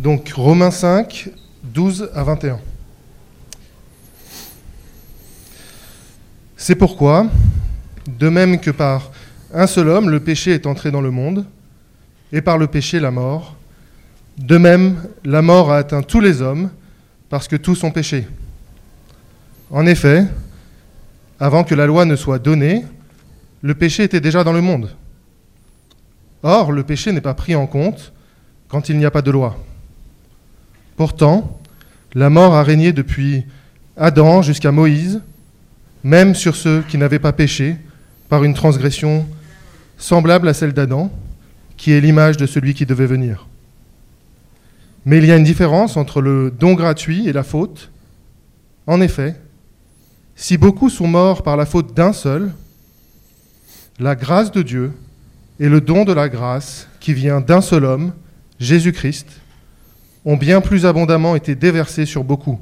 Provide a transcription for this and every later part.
Donc Romains 5, 12 à 21. C'est pourquoi, de même que par un seul homme le péché est entré dans le monde, et par le péché la mort, de même la mort a atteint tous les hommes, parce que tous ont péché. En effet, avant que la loi ne soit donnée, le péché était déjà dans le monde. Or, le péché n'est pas pris en compte quand il n'y a pas de loi. Pourtant, la mort a régné depuis Adam jusqu'à Moïse, même sur ceux qui n'avaient pas péché par une transgression semblable à celle d'Adam, qui est l'image de celui qui devait venir. Mais il y a une différence entre le don gratuit et la faute. En effet, si beaucoup sont morts par la faute d'un seul, la grâce de Dieu et le don de la grâce qui vient d'un seul homme, Jésus-Christ, ont bien plus abondamment été déversés sur beaucoup.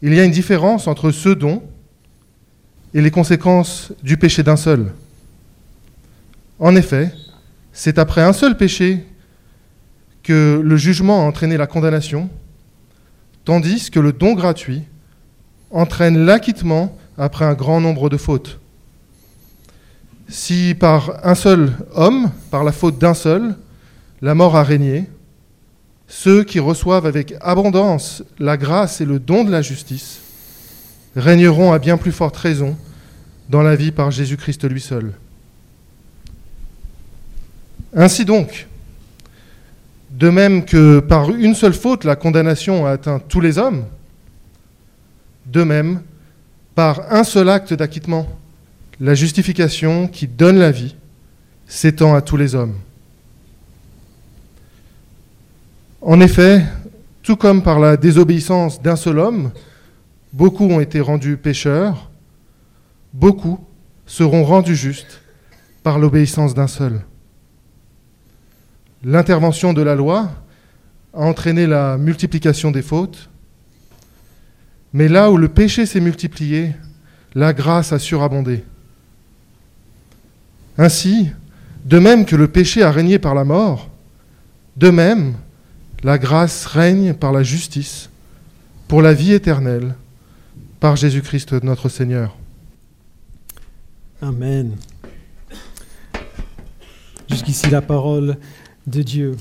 Il y a une différence entre ce don et les conséquences du péché d'un seul. En effet, c'est après un seul péché que le jugement a entraîné la condamnation, tandis que le don gratuit entraîne l'acquittement après un grand nombre de fautes. Si par un seul homme, par la faute d'un seul, la mort a régné, ceux qui reçoivent avec abondance la grâce et le don de la justice régneront à bien plus forte raison dans la vie par Jésus-Christ lui seul. Ainsi donc, de même que par une seule faute la condamnation a atteint tous les hommes, de même, par un seul acte d'acquittement, la justification qui donne la vie s'étend à tous les hommes. En effet, tout comme par la désobéissance d'un seul homme, beaucoup ont été rendus pécheurs, beaucoup seront rendus justes par l'obéissance d'un seul. L'intervention de la loi a entraîné la multiplication des fautes, mais là où le péché s'est multiplié, la grâce a surabondé. Ainsi, de même que le péché a régné par la mort, de même, la grâce règne par la justice, pour la vie éternelle, par Jésus-Christ notre Seigneur. Amen. Jusqu'ici la parole de Dieu.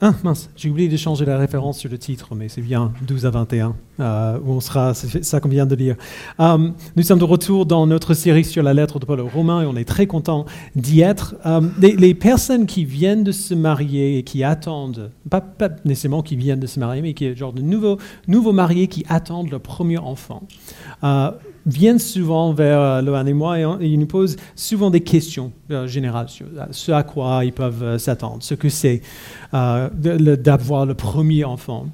Ah mince, j'ai oublié de changer la référence sur le titre, mais c'est bien 12 à 21, euh, où on sera, c'est ça qu'on vient de lire. Euh, nous sommes de retour dans notre série sur la lettre de Paul aux Romains et on est très content d'y être. Euh, les, personnes qui viennent de se marier et qui attendent, pas, nécessairement qui viennent de se marier, mais qui est genre de nouveaux, nouveaux mariés qui attendent leur premier enfant, viennent souvent vers euh, Lohan et moi et, ils nous posent souvent des questions euh, générales sur euh, ce à quoi ils peuvent s'attendre, ce que c'est d'avoir le premier enfant.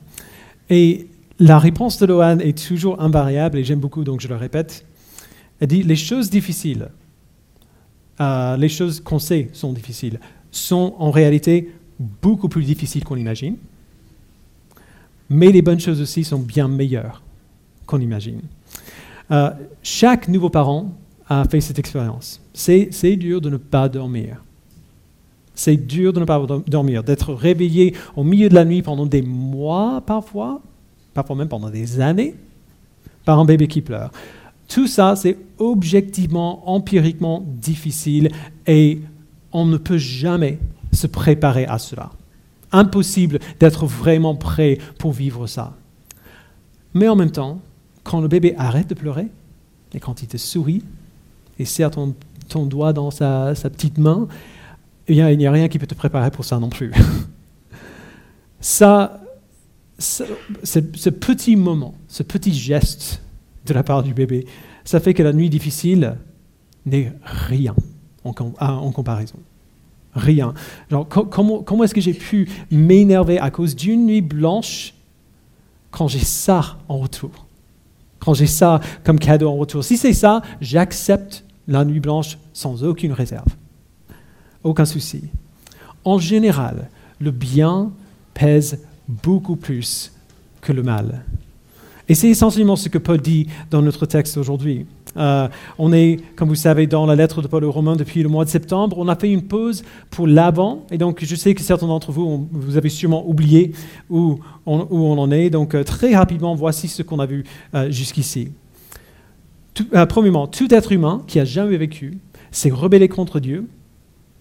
Et la réponse de Lohan est toujours invariable et j'aime beaucoup, donc je le répète. Elle dit les choses difficiles, les choses qu'on sait sont difficiles, sont en réalité beaucoup plus difficiles qu'on imagine, mais les bonnes choses aussi sont bien meilleures qu'on imagine. Euh, chaque nouveau parent a fait cette expérience. C'est dur de ne pas dormir. C'est dur de ne pas dormir, d'être réveillé au milieu de la nuit pendant des mois parfois, parfois même pendant des années, par un bébé qui pleure. Tout ça, c'est objectivement, empiriquement difficile et on ne peut jamais se préparer à cela. Impossible d'être vraiment prêt pour vivre ça. Mais en même temps, quand le bébé arrête de pleurer, et quand il te sourit, et serre ton, doigt dans sa, petite main, eh il n'y a rien qui peut te préparer pour ça non plus. ça, ce, petit moment, ce petit geste de la part du bébé, ça fait que la nuit difficile n'est rien en, comparaison. Rien. comment, comment est-ce que j'ai pu m'énerver à cause d'une nuit blanche quand j'ai ça en retour? Quand j'ai ça comme cadeau en retour. Si c'est ça, j'accepte la nuit blanche sans aucune réserve. Aucun souci. En général, le bien pèse beaucoup plus que le mal. Et c'est essentiellement ce que Paul dit dans notre texte aujourd'hui. Euh, on est, comme vous savez, dans la lettre de Paul aux Romains depuis le mois de septembre. On a fait une pause pour l'avant. Et donc, je sais que certains d'entre vous, vous avez sûrement oublié où on, en est. Donc, euh, très rapidement, voici ce qu'on a vu euh, jusqu'ici. Premièrement, tout être humain qui a jamais vécu s'est rebellé contre Dieu,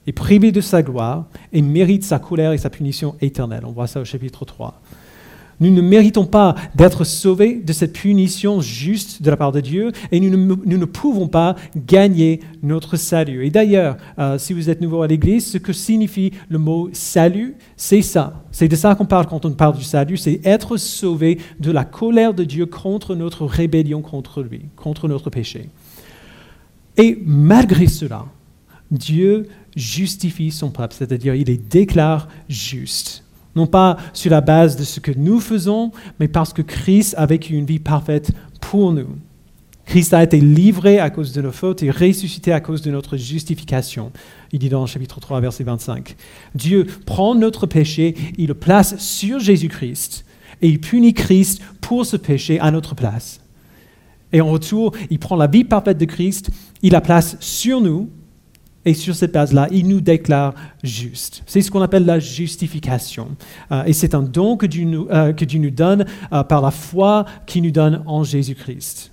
est privé de sa gloire et mérite sa colère et sa punition éternelle. On voit ça au chapitre 3. Nous ne méritons pas d'être sauvés de cette punition juste de la part de Dieu et nous ne, nous ne pouvons pas gagner notre salut. Et d'ailleurs, euh, si vous êtes nouveau à l'Église, ce que signifie le mot salut, c'est ça. C'est de ça qu'on parle quand on parle du salut, c'est être sauvé de la colère de Dieu contre notre rébellion contre lui, contre notre péché. Et malgré cela, Dieu justifie son peuple, c'est-à-dire il les déclare justes. Non pas sur la base de ce que nous faisons, mais parce que Christ a vécu une vie parfaite pour nous. Christ a été livré à cause de nos fautes et ressuscité à cause de notre justification. Il dit dans le chapitre 3, verset 25. Dieu prend notre péché, il le place sur Jésus-Christ et il punit Christ pour ce péché à notre place. Et en retour, il prend la vie parfaite de Christ, il la place sur nous, et sur cette base-là, il nous déclare juste. C'est ce qu'on appelle la justification. Euh, et c'est un don que Dieu nous, euh, que Dieu nous donne euh, par la foi qu'il nous donne en Jésus-Christ.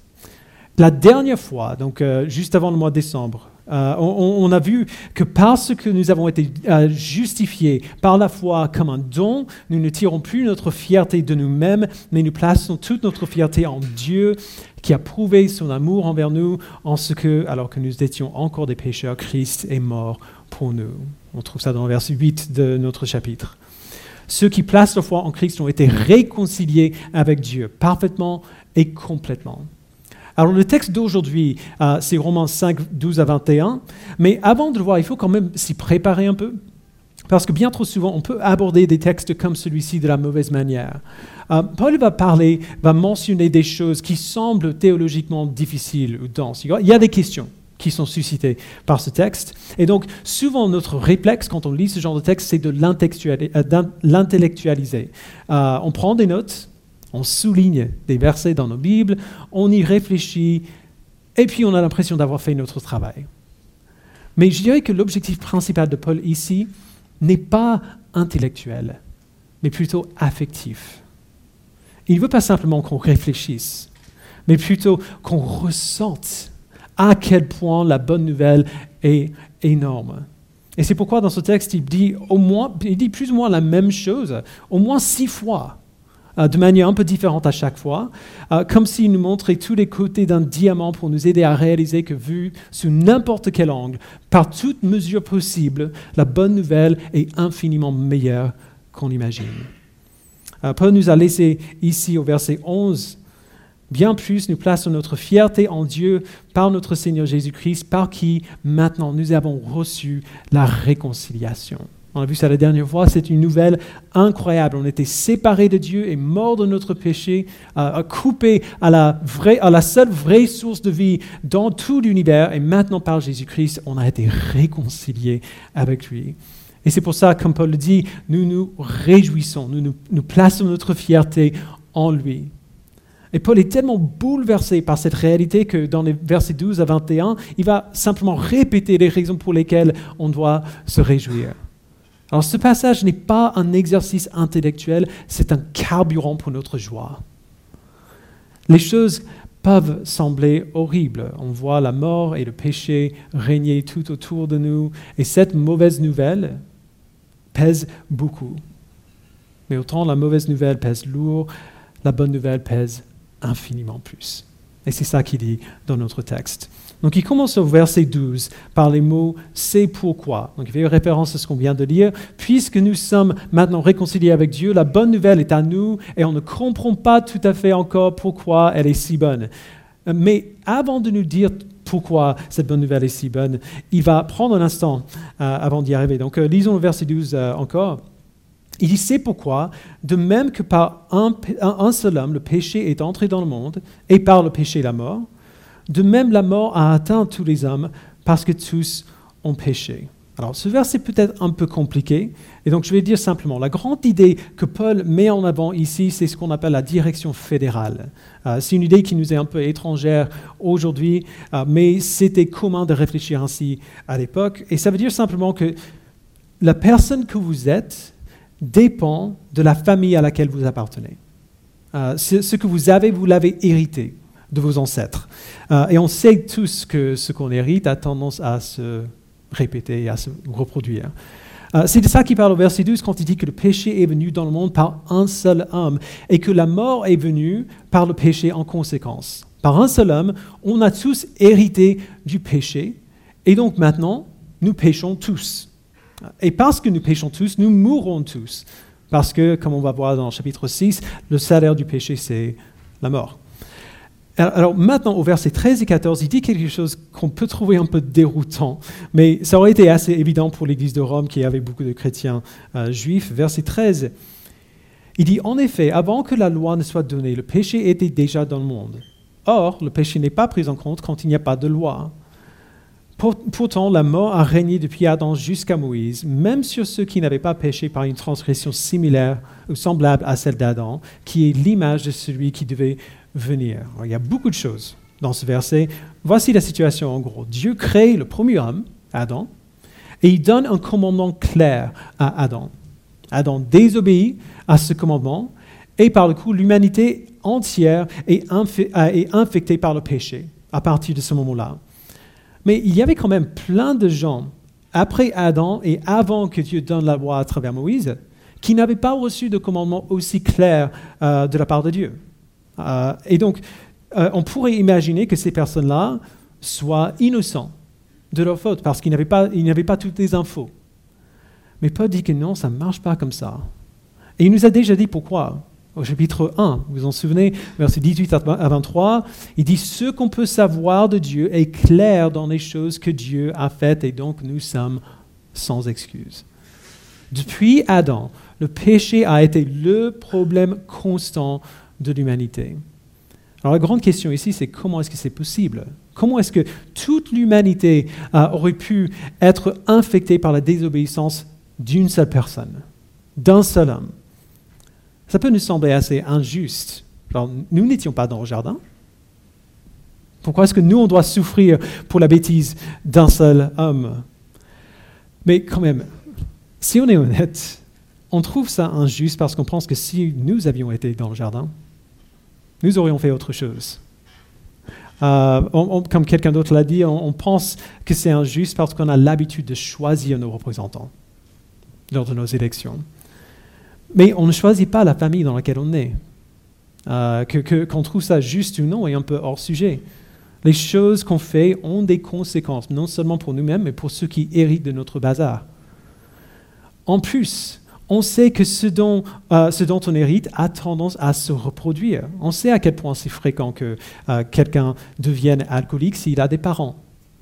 La dernière fois, donc juste avant le mois de décembre, euh, on, a vu que parce que nous avons été euh, justifiés par la foi comme un don, nous ne tirons plus notre fierté de nous-mêmes, mais nous plaçons toute notre fierté en Dieu qui a prouvé son amour envers nous en ce que, alors que nous étions encore des pécheurs, Christ est mort pour nous. On trouve ça dans le verset 8 de notre chapitre. Ceux qui placent leur foi en Christ ont été réconciliés avec Dieu, parfaitement et complètement. Alors le texte d'aujourd'hui, euh, c'est Romains 5, 12 à 21, mais avant de le voir, il faut quand même s'y préparer un peu. Parce que bien trop souvent, on peut aborder des textes comme celui-ci de la mauvaise manière. Euh, Paul va parler, va mentionner des choses qui semblent théologiquement difficiles ou denses. Il y a des questions qui sont suscitées par ce texte. Et donc, souvent, notre réflexe quand on lit ce genre de texte, c'est de euh, l'intellectualiser. On prend des notes, on souligne des versets dans nos Bibles, on y réfléchit, et puis on a l'impression d'avoir fait notre travail. Mais je dirais que l'objectif principal de Paul ici n'est pas intellectuel, mais plutôt affectif. Il ne veut pas simplement qu'on réfléchisse, mais plutôt qu'on ressente à quel point la bonne nouvelle est énorme. Et c'est pourquoi dans ce texte, il dit, au moins, il dit plus ou moins la même chose, au moins six fois, de manière un peu différente à chaque fois, euh, comme s'il nous montrait tous les côtés d'un diamant pour nous aider à réaliser que vu sous n'importe quel angle, par toute mesure possible, la bonne nouvelle est infiniment meilleure qu'on imagine. Euh, Paul nous a laissé ici au verset 11 Bien plus, nous plaçons notre fierté en Dieu par notre Seigneur Jésus-Christ, par qui maintenant nous avons reçu la réconciliation. On a vu ça la dernière fois, c'est une nouvelle incroyable. On était séparés de Dieu et morts de notre péché, coupés à la, seule vraie source de vie dans tout l'univers. Et maintenant, par Jésus-Christ, on a été réconciliés avec lui. Et c'est pour ça, comme Paul le dit, nous nous réjouissons, nous plaçons notre fierté en lui. Et Paul est tellement bouleversé par cette réalité que dans les versets 12 à 21, il va simplement répéter les raisons pour lesquelles on doit se réjouir. Alors ce passage n'est pas un exercice intellectuel, c'est un carburant pour notre joie. Les choses peuvent sembler horribles. On voit la mort et le péché régner tout autour de nous, et cette mauvaise nouvelle pèse beaucoup. Mais autant la mauvaise nouvelle pèse lourd, la bonne nouvelle pèse infiniment plus. Et c'est ça qu'il dit dans notre texte. Donc il commence au verset 12 par les mots c'est pourquoi. Donc il fait référence à ce qu'on vient de lire. Puisque nous sommes maintenant réconciliés avec Dieu, la bonne nouvelle est à nous et on ne comprend pas tout à fait encore pourquoi elle est si bonne. Mais avant de nous dire pourquoi cette bonne nouvelle est si bonne, il va prendre un instant euh, avant d'y arriver. Donc euh, lisons le verset 12 euh, encore. Il dit, c'est pourquoi, de même que par un, un, seul homme, le péché est entré dans le monde, et par le péché la mort, de même la mort a atteint tous les hommes, parce que tous ont péché. Alors ce verset peut être un peu compliqué, et donc je vais dire simplement, la grande idée que Paul met en avant ici, c'est ce qu'on appelle la direction fédérale. Euh, c'est une idée qui nous est un peu étrangère aujourd'hui, euh, mais c'était commun de réfléchir ainsi à l'époque, et ça veut dire simplement que la personne que vous êtes dépend de la famille à laquelle vous appartenez. Euh, ce que vous avez, vous l'avez hérité de vos ancêtres. et on sait tous que ce qu'on hérite a tendance à se répéter et à se reproduire. Euh, c'est de ça qu'il parle au verset 12 quand il dit que le péché est venu dans le monde par un seul homme et que la mort est venue par le péché en conséquence. Par un seul homme, on a tous hérité du péché et donc maintenant, nous péchons tous. Et parce que nous péchons tous, nous mourrons tous. Parce que, comme on va voir dans le chapitre 6, le salaire du péché, c'est la mort. Alors maintenant, au verset 13 et 14, il dit quelque chose qu'on peut trouver un peu déroutant, mais ça aurait été assez évident pour l'Église de Rome qui avait beaucoup de chrétiens euh, juifs. Verset 13, il dit, en effet, avant que la loi ne soit donnée, le péché était déjà dans le monde. Or, le péché n'est pas pris en compte quand il n'y a pas de loi. Pourtant, la mort a régné depuis Adam jusqu'à Moïse, même sur ceux qui n'avaient pas péché par une transgression similaire ou semblable à celle d'Adam, qui est l'image de celui qui devait venir. il y a beaucoup de choses dans ce verset. Voici la situation en gros. Dieu crée le premier homme, Adam, et il donne un commandement clair à Adam. Adam désobéit à ce commandement, et par le coup, l'humanité entière est, est infectée par le péché à partir de ce moment-là. Mais il y avait quand même plein de gens, après Adam et avant que Dieu donne la loi à travers Moïse, qui n'avaient pas reçu de commandement aussi clair euh, de la part de Dieu. Euh, et donc, euh, on pourrait imaginer que ces personnes-là soient innocents de leur faute parce qu'ils n'avaient pas, pas toutes les infos. Mais Paul dit que non, ça ne marche pas comme ça. Et il nous a déjà dit pourquoi. Au chapitre 1, vous vous en souvenez, verset 18 à 23, il dit Ce qu'on peut savoir de Dieu est clair dans les choses que Dieu a faites et donc nous sommes sans excuse. Depuis Adam, le péché a été le problème constant de l'humanité. Alors la grande question ici, c'est comment est-ce que c'est possible? Comment est-ce que toute l'humanité euh, aurait pu être infectée par la désobéissance d'une seule personne, d'un seul homme? Ça peut nous sembler assez injuste. nous n'étions pas dans le jardin. Pourquoi est-ce que nous, on doit souffrir pour la bêtise d'un seul homme? Mais quand même, si on est honnête, on trouve ça injuste parce qu'on pense que si nous avions été dans le jardin, nous aurions fait autre chose. Euh, comme quelqu'un d'autre l'a dit, on, pense que c'est injuste parce qu'on a l'habitude de choisir nos représentants lors de nos élections. Mais on ne choisit pas la famille dans laquelle on est. Euh, qu'on trouve ça juste ou non est un peu hors sujet. Les choses qu'on fait ont des conséquences, non seulement pour nous-mêmes, mais pour ceux qui héritent de notre bazar. En plus, on sait que euh, ce dont, on hérite a tendance à se reproduire. On sait à quel point c'est fréquent que euh, quelqu'un devienne alcoolique s'il a des parents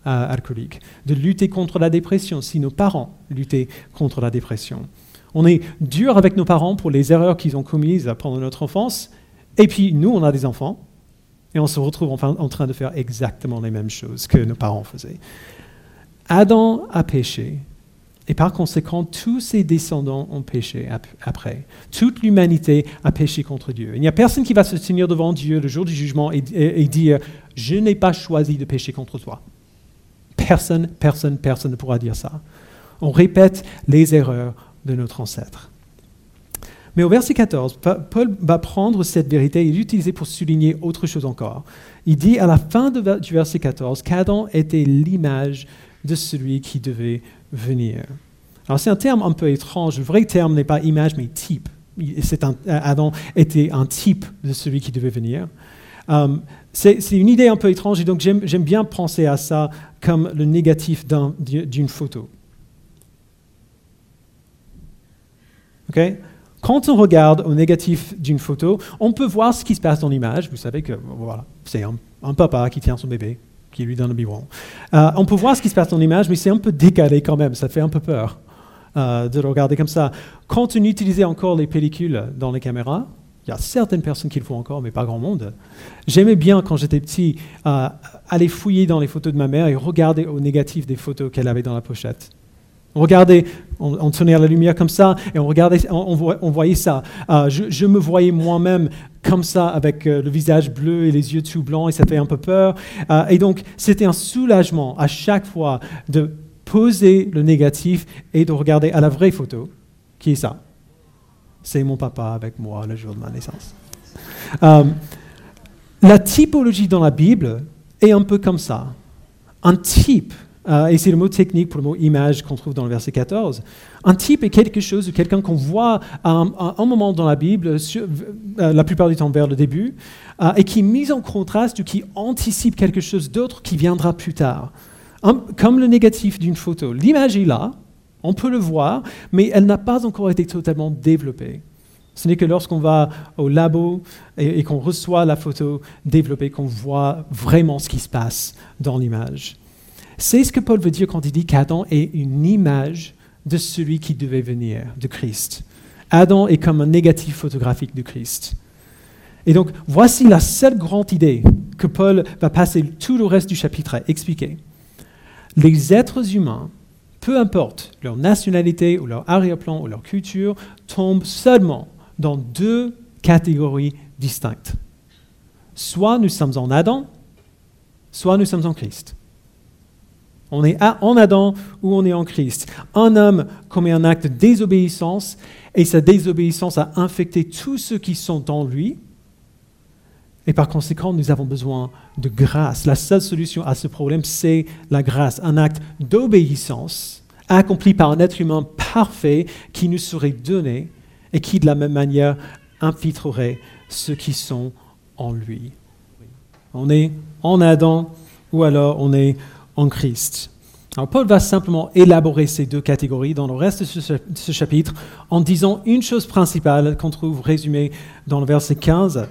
euh, alcooliques. De lutter contre la dépression si nos parents luttaient contre la dépression. On est dur avec nos parents pour les erreurs qu'ils ont commises pendant notre enfance. Et puis nous, on a des enfants. Et on se retrouve en train de faire exactement les mêmes choses que nos parents faisaient. Adam a péché et par conséquent, tous ses descendants ont péché après. Toute l'humanité a péché contre Dieu. Il n'y a personne qui va se tenir devant Dieu le jour du jugement et, dire Je n'ai pas choisi de pécher contre toi. Personne, personne, personne ne pourra dire ça. On répète les erreurs de notre ancêtre. Mais au verset 14, Paul va prendre cette vérité et l'utiliser pour souligner autre chose encore. Il dit à la fin du verset 14 qu'Adam était l'image de celui qui devait venir. Alors c'est un terme un peu étrange. Le vrai terme n'est pas image, mais type. Adam était un type de celui qui devait venir. Um, c'est une idée un peu étrange et donc j'aime bien penser à ça comme le négatif d'une photo. Quand on regarde au négatif d'une photo, on peut voir ce qui se passe dans l'image. Vous savez que voilà, c'est un, papa qui tient son bébé qui lui donne le biberon. Euh, on peut voir ce qui se passe dans l'image, mais c'est un peu décalé quand même, ça fait un peu peur euh, de le regarder comme ça. Quand on utilisait encore les pellicules dans les caméras, il y a certaines personnes qui le font encore, mais pas grand monde. J'aimais bien, quand j'étais petit, euh, aller fouiller dans les photos de ma mère et regarder au négatif des photos qu'elle avait dans la pochette. On regardait, on, tenait la lumière comme ça et on regardait, on, voyait ça. Euh, je, me voyais moi-même comme ça avec euh, le visage bleu et les yeux tout blancs et ça fait un peu peur. Euh, et donc c'était un soulagement à chaque fois de poser le négatif et de regarder à la vraie photo. Qui est ça? C'est mon papa avec moi le jour de ma naissance. la typologie dans la Bible est un peu comme ça. Un type euh, et c'est le mot technique pour le mot image qu'on trouve dans le verset 14. Un type est quelque chose ou quelqu'un qu'on voit à un, moment dans la Bible, euh, la plupart du temps vers le début, euh, et qui est mis en contraste ou qui anticipe quelque chose d'autre qui viendra plus tard. comme le négatif d'une photo. L'image est là, on peut le voir, mais elle n'a pas encore été totalement développée. Ce n'est que lorsqu'on va au labo et qu'on reçoit la photo développée qu'on voit vraiment ce qui se passe dans l'image. C'est ce que Paul veut dire quand il dit qu'Adam est une image de celui qui devait venir, de Christ. Adam est comme un négatif photographique de Christ. Et donc, voici la seule grande idée que Paul va passer tout le reste du chapitre à expliquer. Les êtres humains, peu importe leur nationalité ou leur arrière-plan ou leur culture, tombent seulement dans deux catégories distinctes. Soit nous sommes en Adam, soit nous sommes en Christ. On est en Adam ou on est en Christ. Un homme commet un acte de désobéissance et sa désobéissance a infecté tous ceux qui sont dans lui. Et par conséquent, nous avons besoin de grâce. La seule solution à ce problème, c'est la grâce, un acte d'obéissance accompli par un être humain parfait qui nous serait donné et qui, de la même manière, infiltrerait ceux qui sont en lui. On est en Adam ou alors on est en Christ. Alors Paul va simplement élaborer ces deux catégories dans le reste de ce, chapitre en disant une chose principale qu'on trouve résumée dans le verset 15.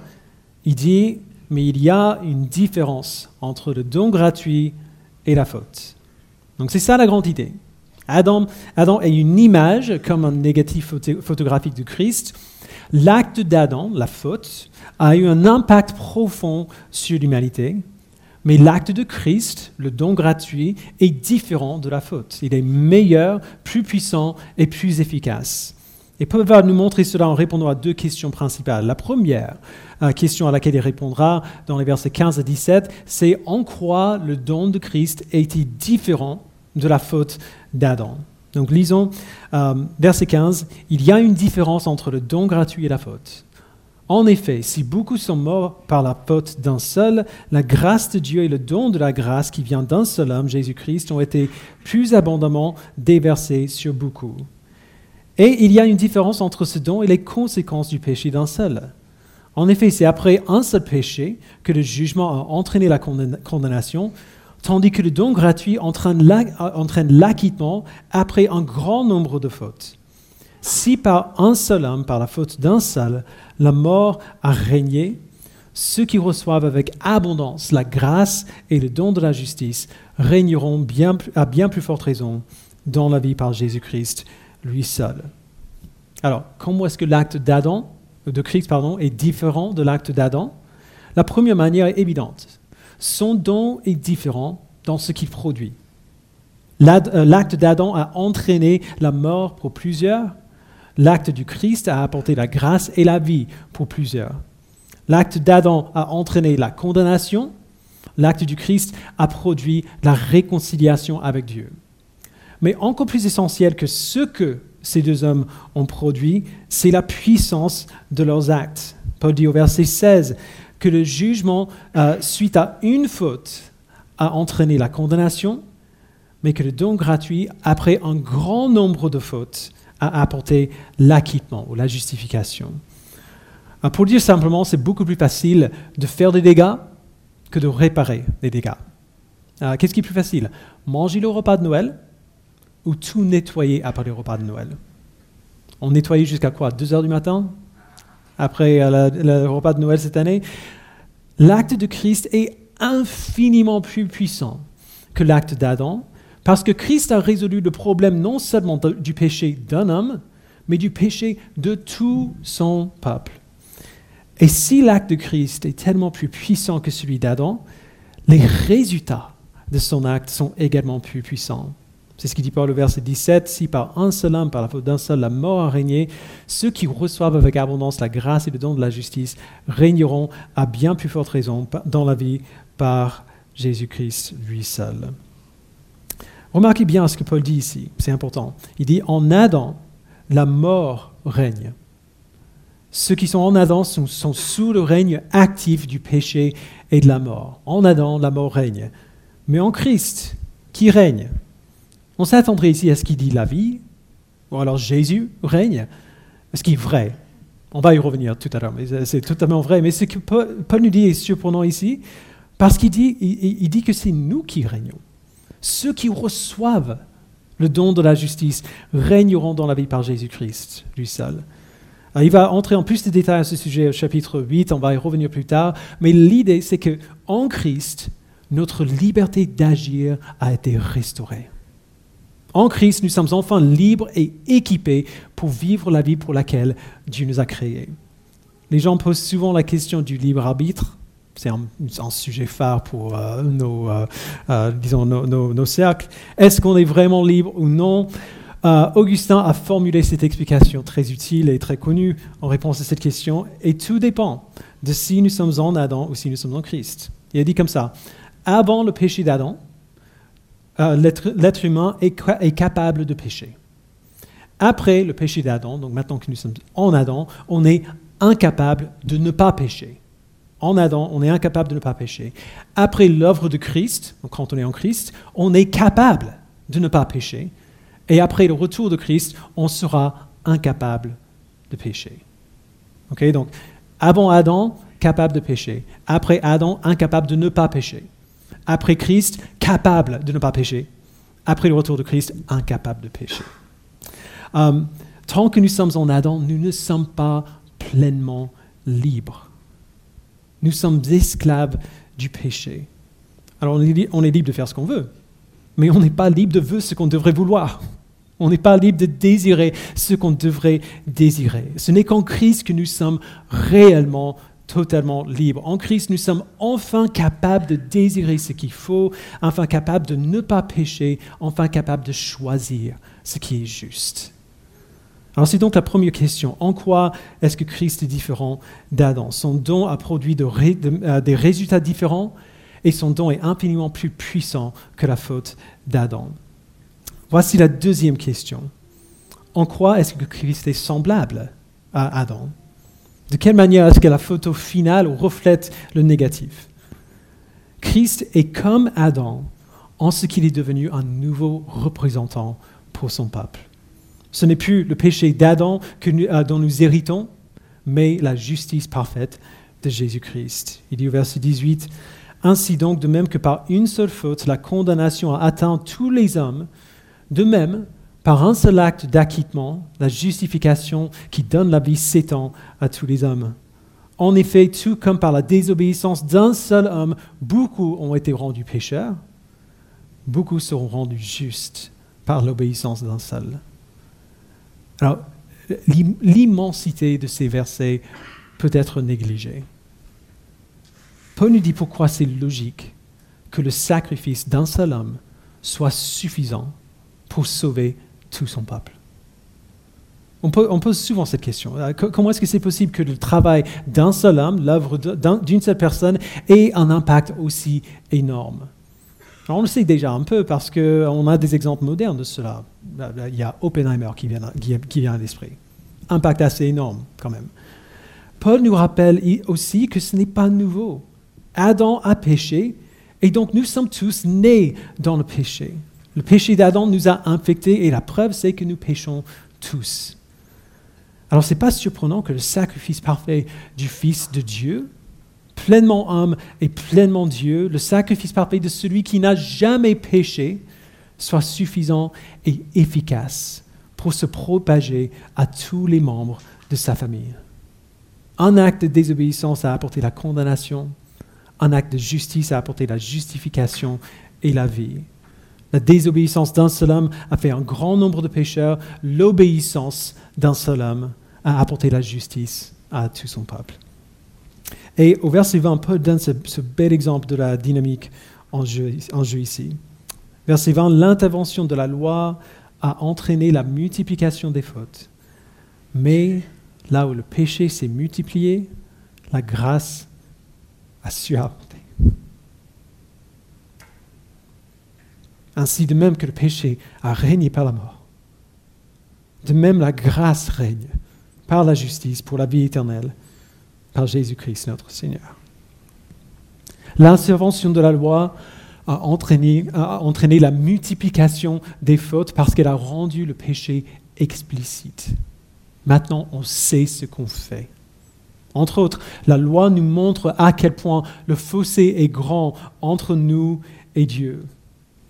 Il dit, mais il y a une différence entre le don gratuit et la faute. Donc c'est ça la grande idée. Adam, est une image comme un négatif photographique de Christ. L'acte d'Adam, la faute, a eu un impact profond sur l'humanité mais l'acte de Christ, le don gratuit, est différent de la faute. Il est meilleur, plus puissant et plus efficace. Et Paul va nous montrer cela en répondant à deux questions principales. La première euh, question à laquelle il répondra dans les versets 15 à 17, c'est en quoi le don de Christ est-il différent de la faute d'Adam? Donc lisons euh, verset 15, il y a une différence entre le don gratuit et la faute. En effet, si beaucoup sont morts par la faute d'un seul, la grâce de Dieu et le don de la grâce qui vient d'un seul homme, Jésus-Christ, ont été plus abondamment déversés sur beaucoup. Et il y a une différence entre ce don et les conséquences du péché d'un seul. En effet, c'est après un seul péché que le jugement a entraîné la condamnation, tandis que le don gratuit entraîne l'acquittement après un grand nombre de fautes. Si par un seul homme, par la faute d'un seul, la mort a régné, ceux qui reçoivent avec abondance la grâce et le don de la justice régneront à bien plus forte raison dans la vie par Jésus-Christ, lui seul. Alors, comment est-ce que l'acte d'Adam, de Christ, pardon, est différent de l'acte d'Adam? La première manière est évidente. Son don est différent dans ce qu'il produit. Euh, l'acte d'Adam a entraîné la mort pour plusieurs, L'acte du Christ a apporté la grâce et la vie pour plusieurs. L'acte d'Adam a entraîné la condamnation. L'acte du Christ a produit la réconciliation avec Dieu. Mais encore plus essentiel que ce que ces deux hommes ont produit, c'est la puissance de leurs actes. Paul dit au verset 16 que le jugement, euh, suite à une faute, a entraîné la condamnation, mais que le don gratuit, après un grand nombre de fautes, à apporter l'acquittement ou la justification. Euh, pour dire simplement, c'est beaucoup plus facile de faire des dégâts que de réparer des dégâts. Euh, qu'est-ce qui est plus facile? Manger le repas de Noël ou tout nettoyer après le repas de Noël? On nettoyait jusqu'à quoi? 2 heures du matin? Après euh, le repas de Noël cette année? L'acte de Christ est infiniment plus puissant que l'acte d'Adam parce que Christ a résolu le problème non seulement du péché d'un homme, mais du péché de tout son peuple. Et si l'acte de Christ est tellement plus puissant que celui d'Adam, les résultats de son acte sont également plus puissants. C'est ce qui dit par le verset 17, si par un seul homme, par la faute d'un seul, la mort a régné, ceux qui reçoivent avec abondance la grâce et le don de la justice régneront à bien plus forte raison dans la vie par Jésus-Christ lui seul. Remarquez bien ce que Paul dit ici, c'est important. Il dit, en Adam, la mort règne. Ceux qui sont en Adam sont, sous le règne actif du péché et de la mort. En Adam, la mort règne. Mais en Christ, qui règne? On s'attendrait ici à ce qu'il dit la vie, ou alors Jésus règne, ce qui est vrai. On va y revenir tout à l'heure, mais c'est totalement vrai. Mais ce que Paul nous dit est surprenant ici, parce qu'il dit, il, dit que c'est nous qui régnons. Ceux qui reçoivent le don de la justice régneront dans la vie par Jésus-Christ, lui seul. il va entrer en plus de détails à ce sujet au chapitre 8, on va y revenir plus tard, mais l'idée c'est que en Christ, notre liberté d'agir a été restaurée. En Christ, nous sommes enfin libres et équipés pour vivre la vie pour laquelle Dieu nous a créés. Les gens posent souvent la question du libre arbitre. C'est un, sujet phare pour euh, nos, euh, euh, disons nos, cercles. Est-ce qu'on est vraiment libre ou non? Augustin a formulé cette explication très utile et très connue en réponse à cette question. Et tout dépend de si nous sommes en Adam ou si nous sommes en Christ. Il a dit comme ça. Avant le péché d'Adam, l'être humain est, capable de pécher. Après le péché d'Adam, donc maintenant que nous sommes en Adam, on est incapable de ne pas pécher. En Adam, on est incapable de ne pas pécher. Après l'œuvre de Christ, donc quand on est en Christ, on est capable de ne pas pécher. Et après le retour de Christ, on sera incapable de pécher. Ok, donc avant Adam, capable de pécher. Après Adam, incapable de ne pas pécher. Après Christ, capable de ne pas pécher. Après le retour de Christ, incapable de pécher. Euh, tant que nous sommes en Adam, nous ne sommes pas pleinement libres. Nous sommes esclaves du péché. Alors on est, on est libre de faire ce qu'on veut, mais on n'est pas libre de vouloir ce qu'on devrait vouloir. On n'est pas libre de désirer ce qu'on devrait désirer. Ce n'est qu'en Christ que nous sommes réellement totalement libre. En Christ, nous sommes enfin capables de désirer ce qu'il faut, enfin capables de ne pas pécher, enfin capables de choisir ce qui est juste. Alors c'est donc la première question. En quoi est-ce que Christ est différent d'Adam? Son don a produit euh, des résultats différents et son don est infiniment plus puissant que la faute d'Adam? Voici la deuxième question. En quoi est-ce que Christ est semblable à Adam? De quelle manière est-ce que la photo finale reflète le négatif? Christ est comme Adam en ce qu'il est devenu un nouveau représentant pour son peuple. Ce n'est plus le péché d'Adam euh, dont nous héritons, mais la justice parfaite de Jésus-Christ. Il dit au verset 18, Ainsi donc, de même que par une seule faute, la condamnation a atteint tous les hommes, de même, par un seul acte d'acquittement, la justification qui donne la vie s'étend à tous les hommes. En effet, tout comme par la désobéissance d'un seul homme, beaucoup ont été rendus pécheurs, beaucoup seront rendus justes par l'obéissance d'un seul. Alors, l'immensité de ces versets peut être négligée. Paul nous dit pourquoi c'est logique que le sacrifice d'un seul homme soit suffisant pour sauver tout son peuple. On, pose souvent cette question. Euh, comment est-ce que c'est possible que le travail d'un seul homme, l'œuvre d'une seule personne, ait un impact aussi énorme? On le sait déjà un peu parce qu'on a des exemples modernes de cela. Il y a Oppenheimer qui vient, qui vient à l'esprit. Impact assez énorme quand même. Paul nous rappelle aussi que ce n'est pas nouveau. Adam a péché et donc nous sommes tous nés dans le péché. Le péché d'Adam nous a infectés et la preuve, c'est que nous péchons tous. Alors, ce n'est pas surprenant que le sacrifice parfait du Fils de Dieu, pleinement homme et pleinement Dieu, le sacrifice parfait de celui qui n'a jamais péché, soit suffisant et efficace pour se propager à tous les membres de sa famille. Un acte de désobéissance a apporté la condamnation, un acte de justice a apporté la justification et la vie. La désobéissance d'un seul homme a fait un grand nombre de pécheurs. L'obéissance d'un seul homme a apporté la justice à tout son peuple. Et au verset 20, Paul donne ce, bel exemple de la dynamique en jeu, ici. Verset 20, l'intervention de la loi a entraîné la multiplication des fautes. Mais là où le péché s'est multiplié, la grâce a surabondé. Ainsi de même que le péché a régné par la mort, de même la grâce règne par la justice pour la vie éternelle, par Jésus-Christ notre Seigneur. L'intervention de la loi a entraîné, a entraîné la multiplication des fautes parce qu'elle a rendu le péché explicite. Maintenant, on sait ce qu'on fait. Entre autres, la loi nous montre à quel point le fossé est grand entre nous et Dieu.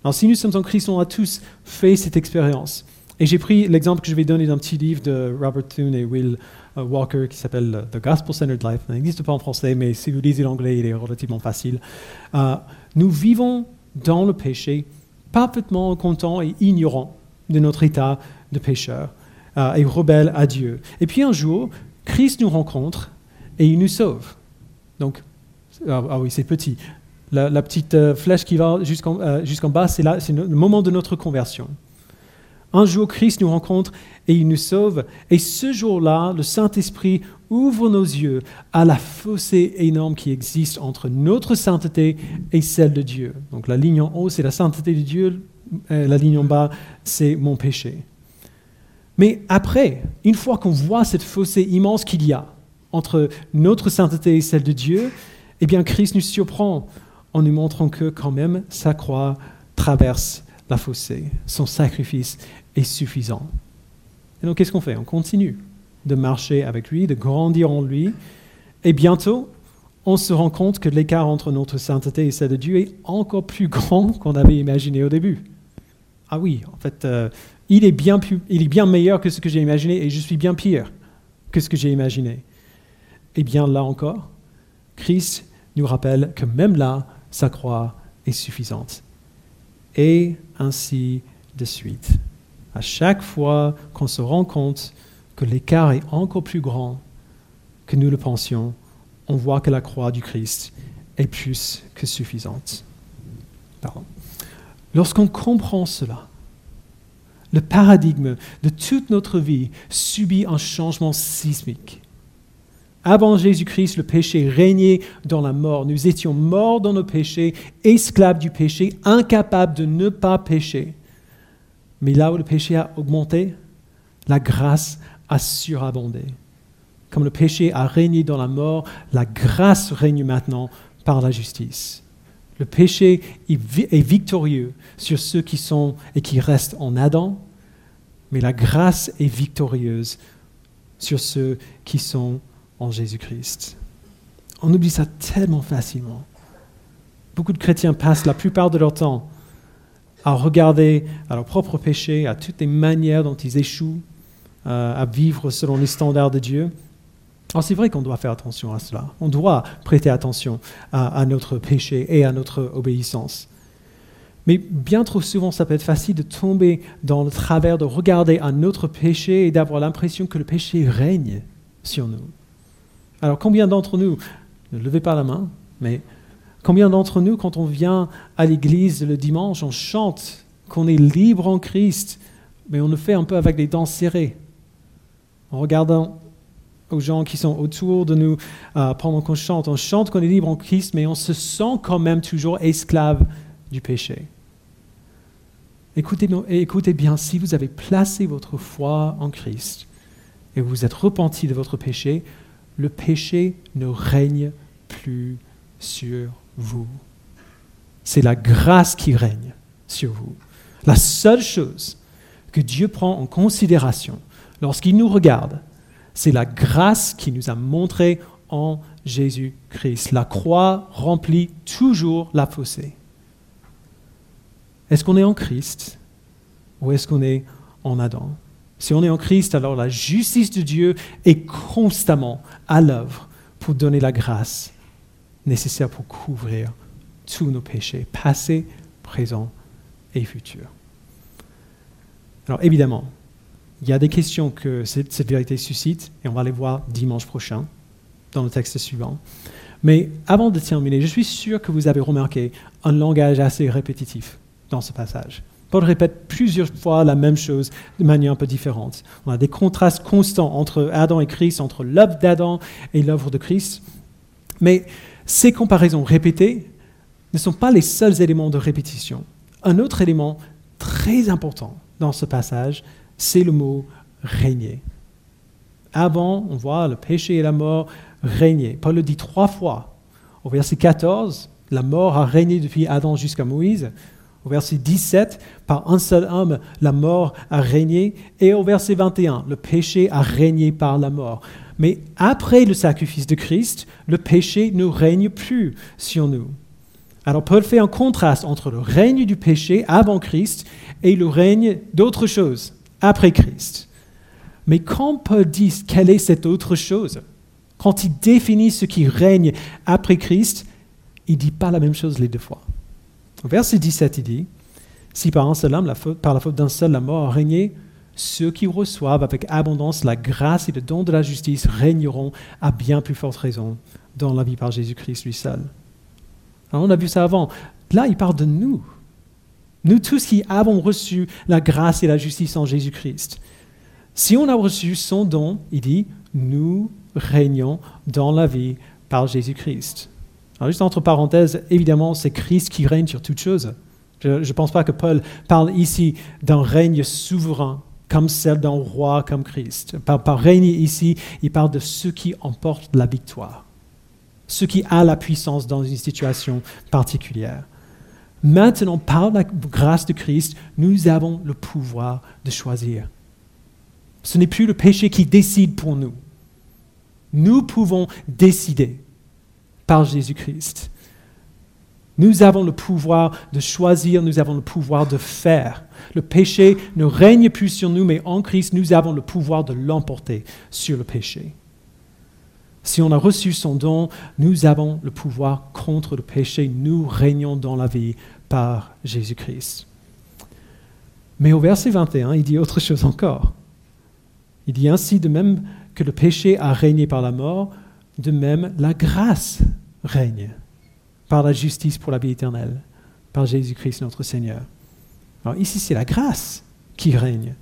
Alors si nous sommes en Christ, on a tous fait cette expérience. Et j'ai pris l'exemple que je vais donner d'un petit livre de Robert Thune et Will Walker qui s'appelle euh, The Gospel Centered Life. Il n'existe pas en français, mais si vous lisez l'anglais, il est relativement facile. Euh, nous vivons dans le péché, parfaitement contents et ignorants de notre état de pécheur et rebelles à Dieu. Et puis un jour, Christ nous rencontre et il nous sauve. Donc, ah, ah oui, c'est petit. La, petite flèche qui va jusqu'en bas, c'est le moment de notre conversion. Un jour, Christ nous rencontre et il nous sauve. Et ce jour-là, le Saint-Esprit ouvre nos yeux à la fossé énorme qui existe entre notre sainteté et celle de Dieu. Donc la ligne en haut, c'est la sainteté de Dieu, la ligne en bas, c'est mon péché. Mais après, une fois qu'on voit cette fossé immense qu'il y a entre notre sainteté et celle de Dieu, eh bien Christ nous surprend en nous montrant que quand même sa croix traverse la fossée. Son sacrifice est suffisant. Et donc, qu'est-ce qu'on fait? On continue de marcher avec lui, de grandir en lui. Et bientôt, on se rend compte que l'écart entre notre sainteté et celle de Dieu est encore plus grand qu'on avait imaginé au début. Ah oui, en fait, euh, il, est bien il est bien meilleur que ce que j'ai imaginé et je suis bien pire que ce que j'ai imaginé. Et bien là encore, Christ nous rappelle que même là, sa croix est suffisante. Et ainsi de suite. À chaque fois qu'on se rend compte que l'écart est encore plus grand que nous le pensions, on voit que la croix du Christ est plus que suffisante. Lorsqu'on comprend cela, le paradigme de toute notre vie subit un changement sismique. Avant Jésus-Christ, le péché régnait dans la mort. Nous étions morts dans nos péchés, esclaves du péché, incapables de ne pas pécher. Mais là où le péché a augmenté, la grâce a surabondé. Comme le péché a régné dans la mort, la grâce règne maintenant par la justice. Le péché est victorieux sur ceux qui sont et qui restent en Adam, mais la grâce est victorieuse sur ceux qui sont en Jésus-Christ. On oublie ça tellement facilement. Beaucoup de chrétiens passent la plupart de leur temps à regarder à leur propre péché, à toutes les manières dont ils échouent euh, à vivre selon les standards de Dieu. Alors c'est vrai qu'on doit faire attention à cela. On doit prêter attention à, notre péché et à notre obéissance. Mais bien trop souvent, ça peut être facile de tomber dans le travers de regarder à notre péché et d'avoir l'impression que le péché règne sur nous. Alors combien d'entre nous, ne levez pas la main, mais combien d'entre nous, quand on vient à l'église le dimanche, on chante qu'on est libre en Christ, mais on le fait un peu avec les dents serrées, en regardant aux gens qui sont autour de nous euh, pendant qu'on chante. On chante qu'on est libre en Christ, mais on se sent quand même toujours esclave du péché. Écoutez, bien, si vous avez placé votre foi en Christ et vous êtes repenti de votre péché, le péché ne règne plus sur vous. C'est la grâce qui règne sur vous. La seule chose que Dieu prend en considération lorsqu'il nous regarde, c'est la grâce qu'il nous a montrée en Jésus-Christ. La croix remplit toujours la fossée. Est-ce qu'on est en Christ ou est-ce qu'on est en Adam? Si on est en Christ, alors la justice de Dieu est constamment à l'œuvre pour donner la grâce nécessaire pour couvrir tous nos péchés, passés, présents et futurs. Alors évidemment, il y a des questions que cette, vérité suscite, et on va les voir dimanche prochain dans le texte suivant. Mais avant de terminer, je suis sûr que vous avez remarqué un langage assez répétitif dans ce passage. Paul répète plusieurs fois la même chose de manière un peu différente. On a des contrastes constants entre Adam et Christ, entre l'œuvre d'Adam et l'œuvre de Christ. Mais ces comparaisons répétées ne sont pas les seuls éléments de répétition. Un autre élément très important dans ce passage, c'est le mot régner. Avant, on voit le péché et la mort régner. Paul le dit trois fois. Au verset 14, la mort a régné depuis Adam jusqu'à Moïse. Au verset 17, par un seul homme, la mort a régné. Et au verset 21, le péché a régné par la mort. Mais après le sacrifice de Christ, le péché ne règne plus sur nous. Alors Paul fait un contraste entre le règne du péché avant Christ et le règne d'autre chose après Christ. Mais quand Paul dit quelle est cette autre chose, quand il définit ce qui règne après Christ, il ne dit pas la même chose les deux fois. Au verset 17, il dit, Si par par la faute d'un seul, la mort a régné, ceux qui reçoivent avec abondance la grâce et le don de la justice régneront à bien plus forte raison dans la vie par Jésus-Christ lui seul. on a vu ça avant. Là, il parle de nous. Nous tous qui avons reçu la grâce et la justice en Jésus-Christ. Si on a reçu son don, il dit, nous régnons dans la vie par Jésus-Christ. Alors juste entre parenthèses, évidemment, c'est Christ qui règne sur toutes choses. Je ne pense pas que Paul parle ici d'un règne souverain comme celle d'un roi comme Christ. Par, par régner ici, il parle de ceux qui emportent la victoire, ceux qui a la puissance dans une situation particulière. Maintenant, par la grâce de Christ, nous avons le pouvoir de choisir. Ce n'est plus le péché qui décide pour nous. Nous pouvons décider par Jésus-Christ. Nous avons le pouvoir de choisir, nous avons le pouvoir de faire. Le péché ne règne plus sur nous, mais en Christ, nous avons le pouvoir de l'emporter sur le péché. Si on a reçu son don, nous avons le pouvoir contre le péché. Nous régnons dans la vie par Jésus-Christ. Mais au verset 21, il dit autre chose encore. Il dit ainsi de même que le péché a régné par la mort, de même la grâce règne par la justice pour la vie éternelle, par Jésus-Christ notre Seigneur. Alors ici, c'est la grâce qui règne.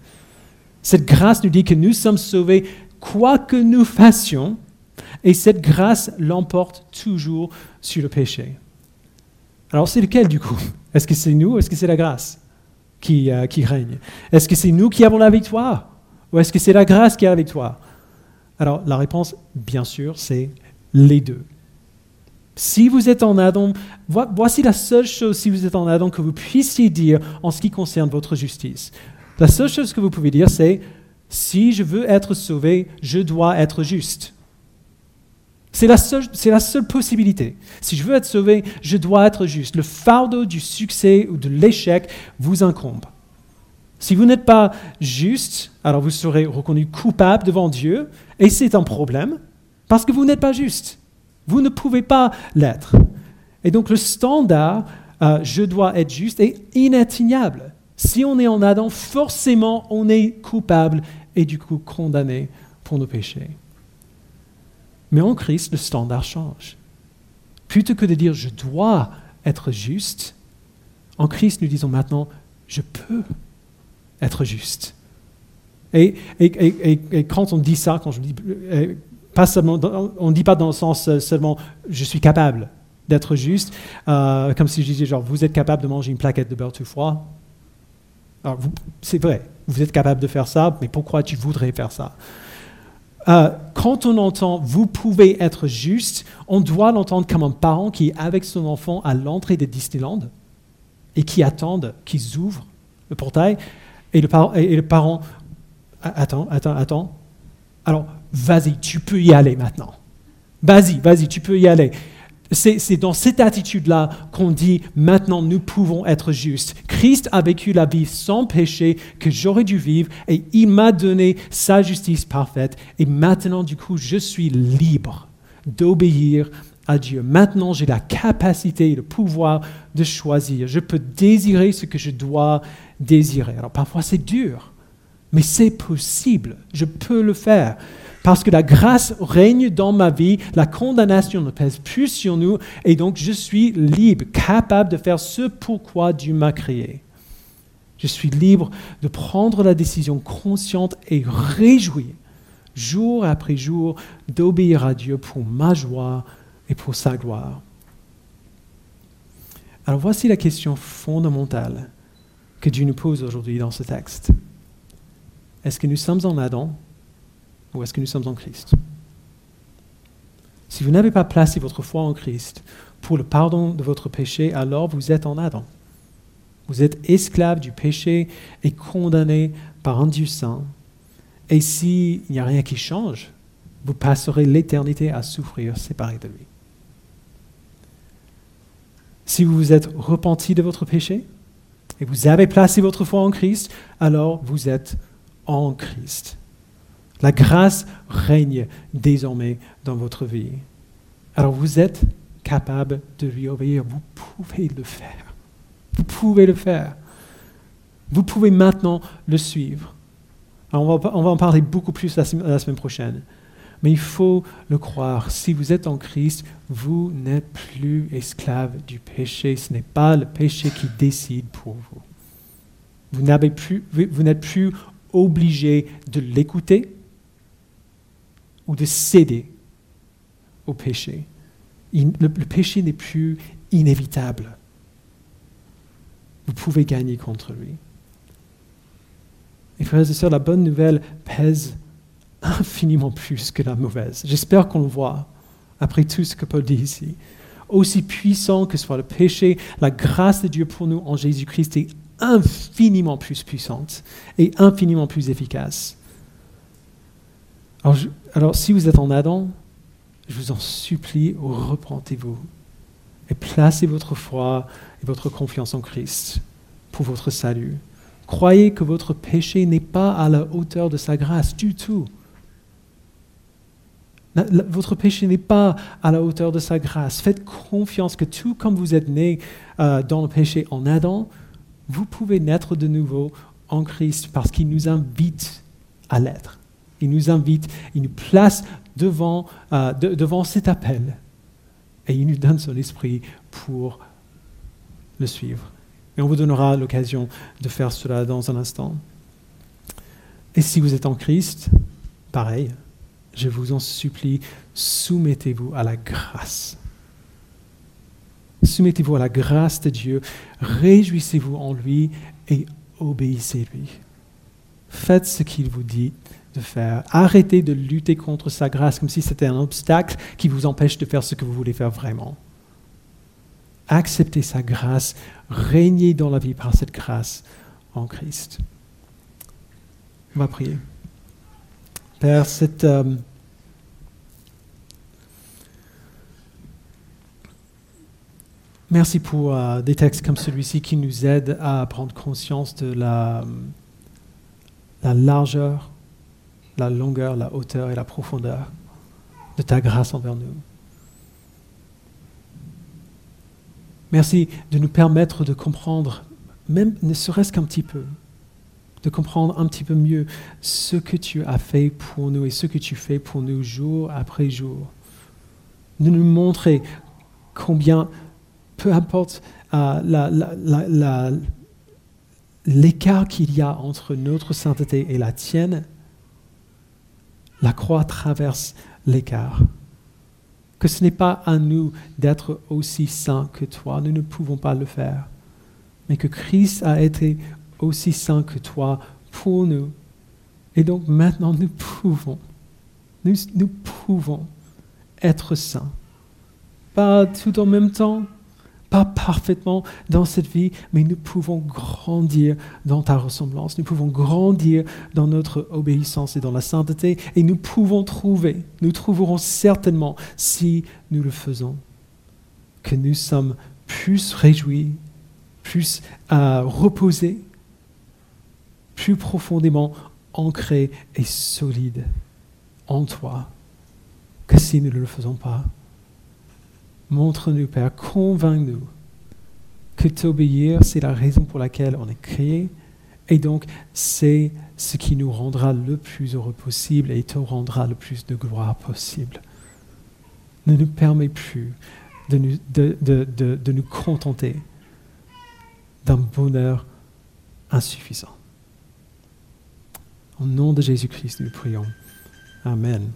Cette grâce nous dit que nous sommes sauvés quoi que nous fassions, et cette grâce l'emporte toujours sur le péché. Alors c'est lequel du coup? Est-ce que c'est nous ou est-ce que c'est la grâce qui, euh, qui règne? Est-ce que c'est nous qui avons la victoire Ou est-ce que c'est la grâce qui a la victoire? Alors la réponse, bien sûr, c'est les deux. Si vous êtes en Adam, voici la seule chose, si vous êtes en Adam, que vous puissiez dire en ce qui concerne votre justice. La seule chose que vous pouvez dire, c'est, si je veux être sauvé, je dois être juste. C'est la, c'est la seule possibilité. Si je veux être sauvé, je dois être juste. Le fardeau du succès ou de l'échec vous incombe. Si vous n'êtes pas juste, alors vous serez reconnu coupable devant Dieu, et c'est un problème, parce que vous n'êtes pas juste. Vous ne pouvez pas l'être. Et donc le standard, euh, je dois être juste, est inatteignable. Si on est en Adam, forcément on est coupable et du coup condamné pour nos péchés. Mais en Christ, le standard change. Plutôt que de dire je dois être juste, en Christ, nous disons maintenant je peux être juste. Et, et, quand on dit ça, quand je dis on ne dit pas dans le sens euh, seulement je suis capable d'être juste, euh, comme si je disais genre vous êtes capable de manger une plaquette de beurre tout froid. Alors c'est vrai, vous êtes capable de faire ça, mais pourquoi tu voudrais faire ça? Euh, Quand on entend vous pouvez être juste, on doit l'entendre comme un parent qui est avec son enfant à l'entrée de Disneyland et qui attendent qu'ils ouvrent le portail et le, et le parent attends, attends, attends. Alors vas-y, tu peux y aller maintenant. Vas-y, vas-y, tu peux y aller. C'est dans cette attitude-là qu'on dit maintenant nous pouvons être justes. Christ a vécu la vie sans péché que j'aurais dû vivre et il m'a donné sa justice parfaite. Et maintenant, du coup, je suis libre d'obéir à Dieu. Maintenant, j'ai la capacité et le pouvoir de choisir. Je peux désirer ce que je dois désirer. Alors parfois, c'est dur, mais c'est possible. Je peux le faire. Parce que la grâce règne dans ma vie, la condamnation ne pèse plus sur nous, et donc je suis libre, capable de faire ce pourquoi Dieu m'a créé. Je suis libre de prendre la décision consciente et réjouie, jour après jour, d'obéir à Dieu pour ma joie et pour sa gloire. Alors voici la question fondamentale que Dieu nous pose aujourd'hui dans ce texte. Est-ce que nous sommes en Adam? Ou est-ce que nous sommes en Christ? Si vous n'avez pas placé votre foi en Christ pour le pardon de votre péché, alors vous êtes en Adam. Vous êtes esclave du péché et condamné par un Dieu saint. Et s'il n'y a rien qui change, vous passerez l'éternité à souffrir séparé de lui. Si vous vous êtes repenti de votre péché et vous avez placé votre foi en Christ, alors vous êtes en Christ. La grâce règne désormais dans votre vie. Alors vous êtes capable de lui obéir. Vous pouvez le faire. Vous pouvez le faire. Vous pouvez maintenant le suivre. on, va, en parler beaucoup plus la semaine prochaine. Mais il faut le croire. Si vous êtes en Christ, vous n'êtes plus esclave du péché. Ce n'est pas le péché qui décide pour vous. Vous n'êtes plus, plus obligé de l'écouter ou de céder au péché. le, le péché n'est plus inévitable. Vous pouvez gagner contre lui. Et frères et sœurs, la bonne nouvelle pèse infiniment plus que la mauvaise. J'espère qu'on le voit après tout ce que Paul dit ici. Aussi puissant que soit le péché, la grâce de Dieu pour nous en Jésus-Christ est infiniment plus puissante et infiniment plus efficace. Alors, si vous êtes en Adam, je vous en supplie, repentez-vous et placez votre foi et votre confiance en Christ pour votre salut. Croyez que votre péché n'est pas à la hauteur de sa grâce du tout votre péché n'est pas à la hauteur de sa grâce. Faites confiance que tout comme vous êtes né euh, dans le péché en Adam, vous pouvez naître de nouveau en Christ parce qu'il nous invite à l'être. Il nous invite, il nous place devant, euh, devant cet appel et il nous donne son esprit pour le suivre. Et on vous donnera l'occasion de faire cela dans un instant. Et si vous êtes en Christ, pareil, je vous en supplie, soumettez-vous à la grâce. Soumettez-vous à la grâce de Dieu, réjouissez-vous en lui et obéissez-lui. Faites ce qu'il vous dit de faire. Arrêtez de lutter contre sa grâce comme si c'était un obstacle qui vous empêche de faire ce que vous voulez faire vraiment. Acceptez sa grâce, régnez dans la vie par cette grâce en Christ. On va prier. Père, euh, Merci pour euh, des textes comme celui-ci qui nous aident à prendre conscience de la, la largeur, la longueur, la hauteur et la profondeur de ta grâce envers nous. Merci de nous permettre de comprendre, même ne serait-ce qu'un petit peu, de comprendre un petit peu mieux ce que tu as fait pour nous et ce que tu fais pour nous jour après jour. De nous montrer combien, peu importe euh, l'écart qu'il y a entre notre sainteté et la tienne, la croix traverse l'écart. Que ce n'est pas à nous d'être aussi saints que toi, nous ne pouvons pas le faire, mais que Christ a été aussi saint que toi pour nous. Et donc maintenant, nous pouvons, nous, nous pouvons être saints. Pas tout en même temps, pas parfaitement dans cette vie, mais nous pouvons grandir dans ta ressemblance. Nous pouvons grandir dans notre obéissance et dans la sainteté. Et nous pouvons trouver, nous trouverons certainement, si nous le faisons, que nous sommes plus réjouis, plus euh, reposés plus profondément ancré et solide en toi que si nous ne le faisons pas. Montre-nous, Père, convainc-nous que t'obéir, c'est la raison pour laquelle on est créé, et donc c'est ce qui nous rendra le plus heureux possible et te rendra le plus de gloire possible. Ne nous permets plus de nous, de, de nous contenter d'un bonheur insuffisant. Au nom de Jésus-Christ, nous prions. Amen.